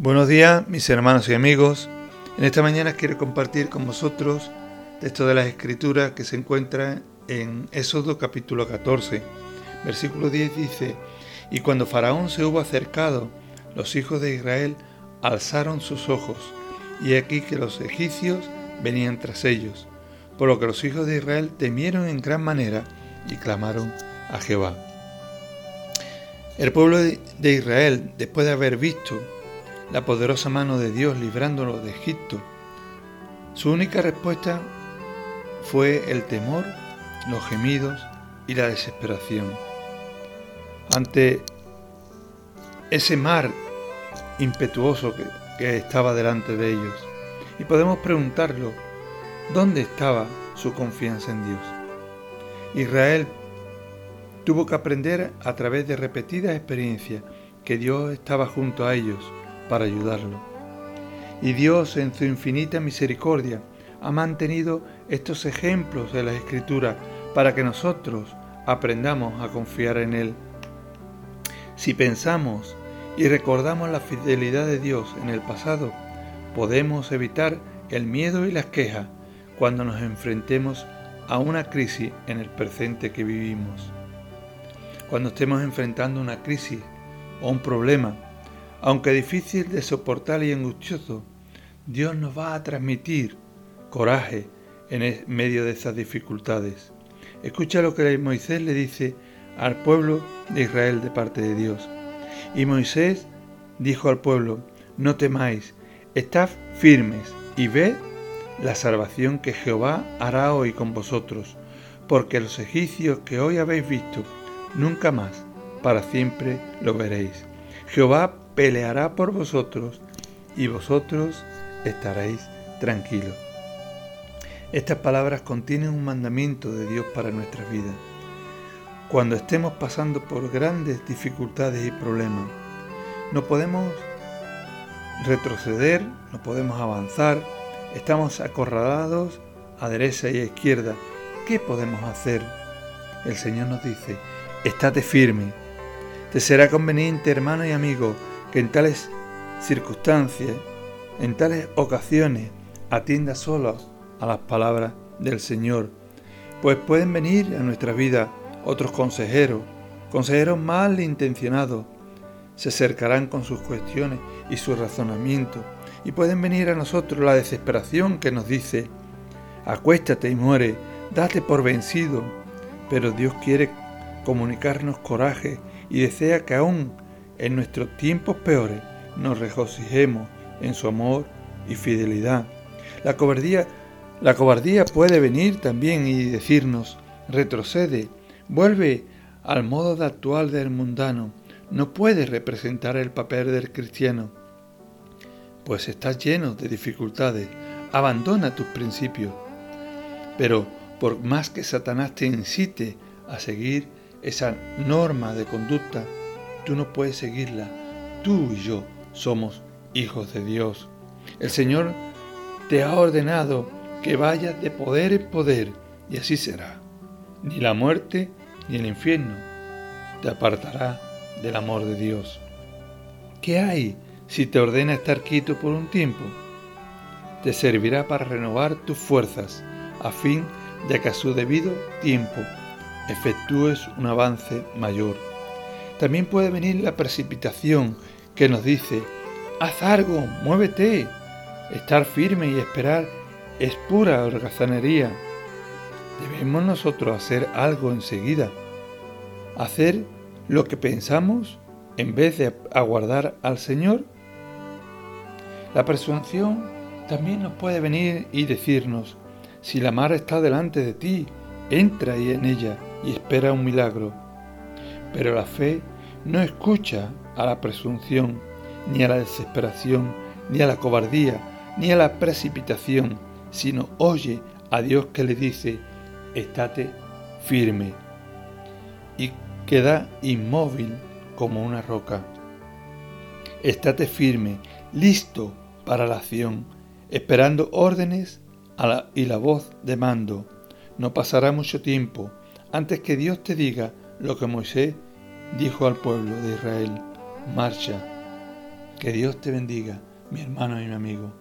Buenos días, mis hermanos y amigos. En esta mañana quiero compartir con vosotros texto de las Escrituras que se encuentra en Éxodo capítulo 14. Versículo 10 dice, Y cuando Faraón se hubo acercado, los hijos de Israel alzaron sus ojos, y aquí que los egipcios venían tras ellos, por lo que los hijos de Israel temieron en gran manera y clamaron a Jehová. El pueblo de Israel, después de haber visto la poderosa mano de Dios librándolo de Egipto, su única respuesta fue el temor, los gemidos y la desesperación. Ante ese mar impetuoso que, que, estaba delante de ellos. Y podemos preguntarlo, ¿dónde estaba su confianza en Dios? Israel tuvo que aprender a través de repetidas experiencias que Dios estaba junto a ellos para ayudarlo. Y Dios en su infinita misericordia ha mantenido estos ejemplos de la Escritura para que nosotros aprendamos a confiar en Él. Si pensamos y recordamos la fidelidad de Dios en el pasado, podemos evitar el miedo y las quejas cuando nos enfrentemos a una crisis en el presente que vivimos. Cuando estemos enfrentando una crisis o un problema, aunque difícil de soportar y angustioso, Dios nos va a transmitir coraje en medio de esas dificultades. Escucha lo que Moisés le dice al pueblo de Israel de parte de Dios. Y Moisés dijo al pueblo, no temáis, estad firmes y ved la salvación que Jehová hará hoy con vosotros, porque los egipcios que hoy habéis visto, nunca más, para siempre lo veréis. Jehová peleará por vosotros y vosotros estaréis tranquilos. Estas palabras contienen un mandamiento de Dios para nuestras vidas. Cuando estemos pasando por grandes dificultades y problemas, no podemos retroceder, no podemos avanzar, estamos acorralados a derecha y a izquierda. ¿Qué podemos hacer? El Señor nos dice, estate firme. Te será conveniente, hermano y amigo, que en tales circunstancias, en tales ocasiones, atienda solo a las palabras del Señor, pues pueden venir a nuestra vida otros consejeros, consejeros mal intencionados, se acercarán con sus cuestiones y su razonamiento, y pueden venir a nosotros la desesperación que nos dice, acuéstate y muere, date por vencido, pero Dios quiere comunicarnos coraje y desea que aún en nuestros tiempos peores nos regocijemos en su amor y fidelidad. La cobardía, la cobardía puede venir también y decirnos, retrocede, vuelve al modo de actual del mundano, no puedes representar el papel del cristiano, pues estás lleno de dificultades, abandona tus principios. Pero por más que Satanás te incite a seguir esa norma de conducta, tú no puedes seguirla. Tú y yo somos hijos de Dios. El Señor te ha ordenado que vayas de poder en poder y así será. Ni la muerte ni el infierno te apartará del amor de Dios. ¿Qué hay si te ordena estar quieto por un tiempo? Te servirá para renovar tus fuerzas a fin de que a su debido tiempo efectúes un avance mayor. También puede venir la precipitación que nos dice, haz muévete. Estar firme y esperar es pura holgazanería. Debemos nosotros hacer algo enseguida. Hacer lo que pensamos en vez de aguardar al Señor. La presunción también nos puede venir y decirnos, si la mar está delante de ti, entra en ella y espera un milagro. Pero la fe no escucha a la presunción, ni a la desesperación, ni a la cobardía, ni a la precipitación, sino oye a Dios que le dice, estate firme, y queda inmóvil como una roca. Estate firme, listo para la acción, esperando órdenes y la voz de mando. No pasará mucho tiempo antes que Dios te diga lo que Moisés dijo al pueblo de Israel, marcha. Que Dios te bendiga, mi hermano y mi amigo.